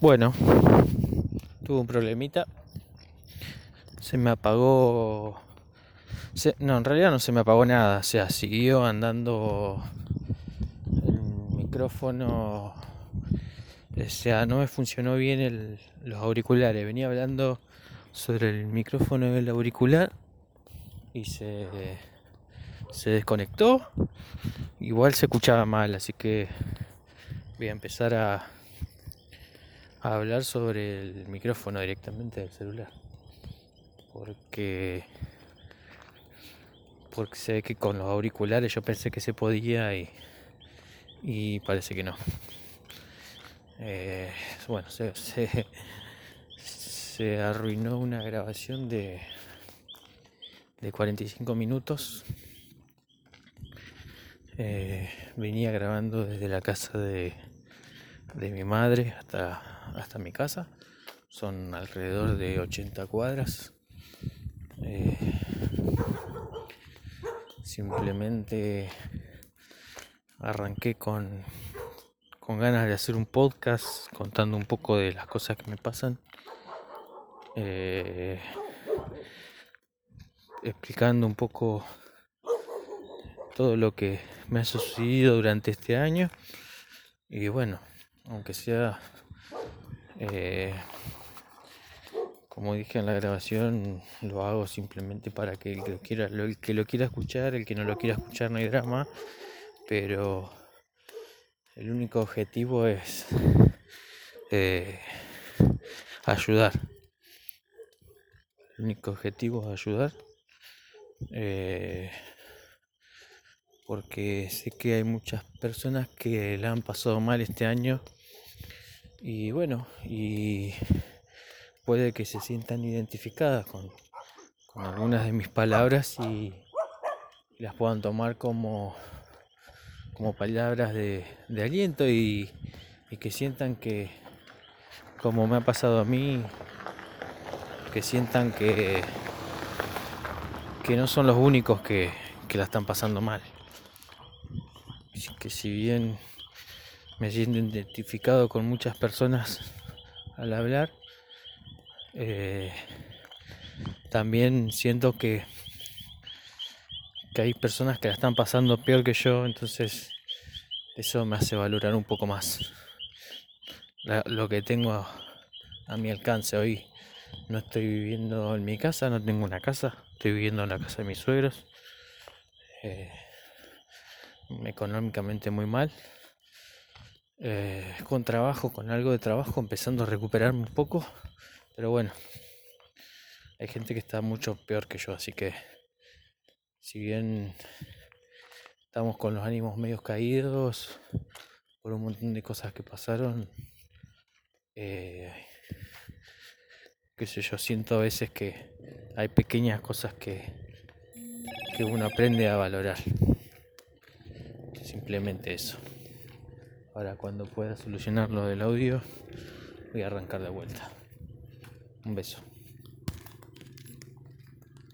Bueno, tuve un problemita. Se me apagó. no, en realidad no se me apagó nada. O sea, siguió andando el micrófono. O sea, no me funcionó bien los auriculares. Venía hablando sobre el micrófono del auricular y se, se desconectó. Igual se escuchaba mal, así que voy a empezar a a hablar sobre el micrófono directamente del celular. Porque porque sé que con los auriculares yo pensé que se podía y, y parece que no. Eh, bueno, se, se, arruinó una grabación de, de 45 minutos. Eh, venía grabando desde la casa de, de mi madre hasta, hasta mi casa. Son alrededor de 80 cuadras. Eh, simplemente arranqué con, con ganas de hacer un podcast contando un poco de las cosas que me pasan. Eh, explicando un poco todo lo que me ha sucedido durante este año. Y bueno, aunque sea eh, como dije en la grabación lo hago simplemente para que el que lo quiera escuchar el que no lo quiera escuchar no hay drama. Pero el único objetivo es eh, ayudar. El único objetivo es ayudar eh, porque sé que hay muchas personas que la han pasado mal este año y bueno, y puede que se sientan identificadas con, algunas de mis palabras y, las puedan tomar como, como palabras de, aliento y, que sientan que, como me ha pasado a mí, que sientan que, que no son los únicos que, que la están pasando mal. Que si bien me siento identificado con muchas personas al hablar, eh, también siento que, que hay personas que la están pasando peor que yo, entonces eso me hace valorar un poco más lo que tengo a, mi alcance hoy. No estoy viviendo en mi casa, no tengo una casa, estoy viviendo en la casa de mis suegros. Eh, económicamente muy mal. Eh, con trabajo, con algo de trabajo, empezando a recuperarme un poco. Pero bueno, hay gente que está mucho peor que yo, así que si bien estamos con los ánimos medios caídos por un montón de cosas que pasaron, eh, qué sé yo, siento a veces que hay pequeñas cosas que, que uno aprende a valorar. Simplemente eso. Ahora cuando pueda solucionar lo del audio, voy a arrancar de vuelta. Un beso.